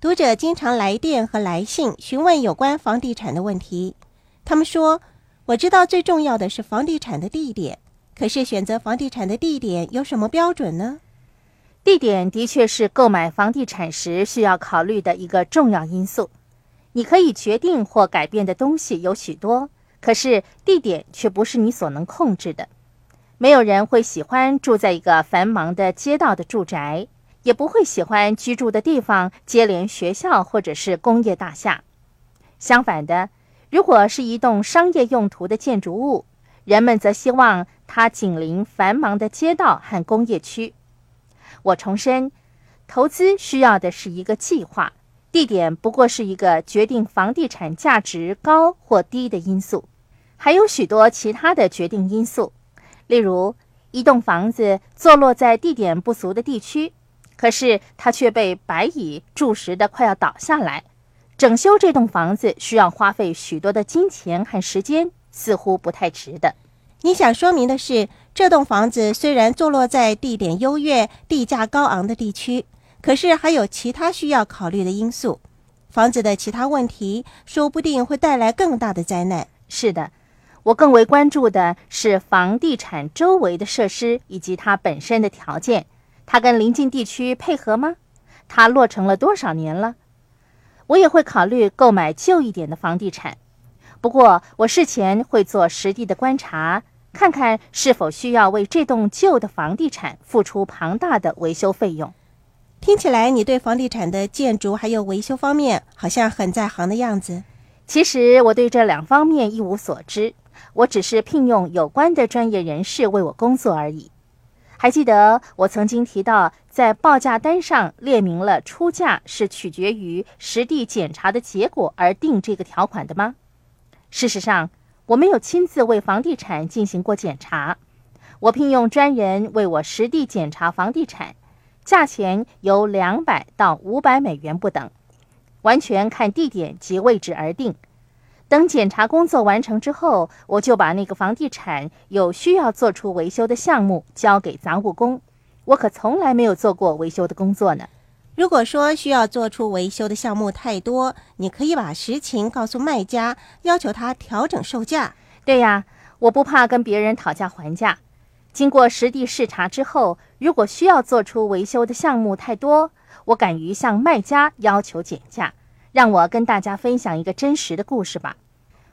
读者经常来电和来信询问有关房地产的问题。他们说：“我知道最重要的是房地产的地点，可是选择房地产的地点有什么标准呢？”地点的确是购买房地产时需要考虑的一个重要因素。你可以决定或改变的东西有许多，可是地点却不是你所能控制的。没有人会喜欢住在一个繁忙的街道的住宅。也不会喜欢居住的地方接连学校或者是工业大厦。相反的，如果是一栋商业用途的建筑物，人们则希望它紧邻繁忙的街道和工业区。我重申，投资需要的是一个计划，地点不过是一个决定房地产价值高或低的因素，还有许多其他的决定因素，例如一栋房子坐落在地点不俗的地区。可是他却被白蚁蛀蚀的快要倒下来，整修这栋房子需要花费许多的金钱和时间，似乎不太值得。你想说明的是，这栋房子虽然坐落在地点优越、地价高昂的地区，可是还有其他需要考虑的因素。房子的其他问题说不定会带来更大的灾难。是的，我更为关注的是房地产周围的设施以及它本身的条件。它跟邻近地区配合吗？它落成了多少年了？我也会考虑购买旧一点的房地产，不过我事前会做实地的观察，看看是否需要为这栋旧的房地产付出庞大的维修费用。听起来你对房地产的建筑还有维修方面好像很在行的样子。其实我对这两方面一无所知，我只是聘用有关的专业人士为我工作而已。还记得我曾经提到，在报价单上列明了出价是取决于实地检查的结果而定这个条款的吗？事实上，我没有亲自为房地产进行过检查，我聘用专人为我实地检查房地产，价钱由两百到五百美元不等，完全看地点及位置而定。等检查工作完成之后，我就把那个房地产有需要做出维修的项目交给杂务工。我可从来没有做过维修的工作呢。如果说需要做出维修的项目太多，你可以把实情告诉卖家，要求他调整售价。对呀，我不怕跟别人讨价还价。经过实地视察之后，如果需要做出维修的项目太多，我敢于向卖家要求减价。让我跟大家分享一个真实的故事吧。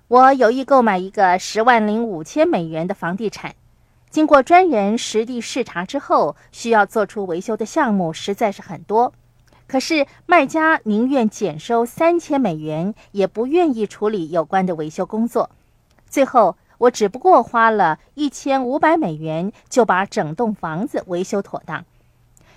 我有意购买一个十万零五千美元的房地产，经过专人实地视察之后，需要做出维修的项目实在是很多。可是卖家宁愿减收三千美元，也不愿意处理有关的维修工作。最后，我只不过花了一千五百美元，就把整栋房子维修妥当。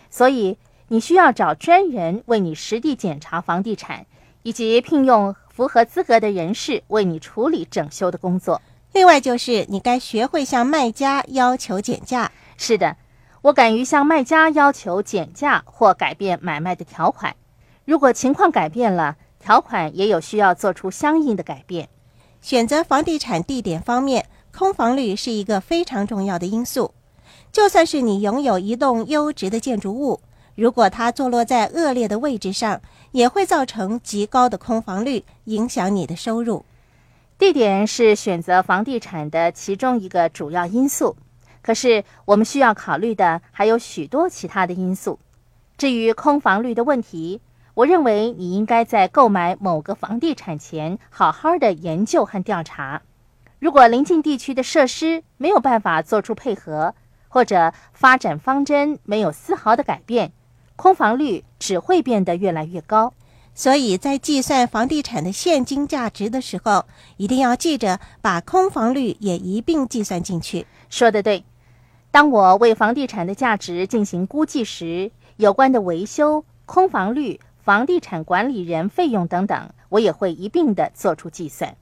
所以，你需要找专人为你实地检查房地产。以及聘用符合资格的人士为你处理整修的工作。另外，就是你该学会向卖家要求减价。是的，我敢于向卖家要求减价或改变买卖的条款。如果情况改变了，条款也有需要做出相应的改变。选择房地产地点方面，空房率是一个非常重要的因素。就算是你拥有一栋优质的建筑物。如果它坐落在恶劣的位置上，也会造成极高的空房率，影响你的收入。地点是选择房地产的其中一个主要因素，可是我们需要考虑的还有许多其他的因素。至于空房率的问题，我认为你应该在购买某个房地产前，好好的研究和调查。如果邻近地区的设施没有办法做出配合，或者发展方针没有丝毫的改变，空房率只会变得越来越高，所以在计算房地产的现金价值的时候，一定要记着把空房率也一并计算进去。说的对，当我为房地产的价值进行估计时，有关的维修、空房率、房地产管理人费用等等，我也会一并的做出计算。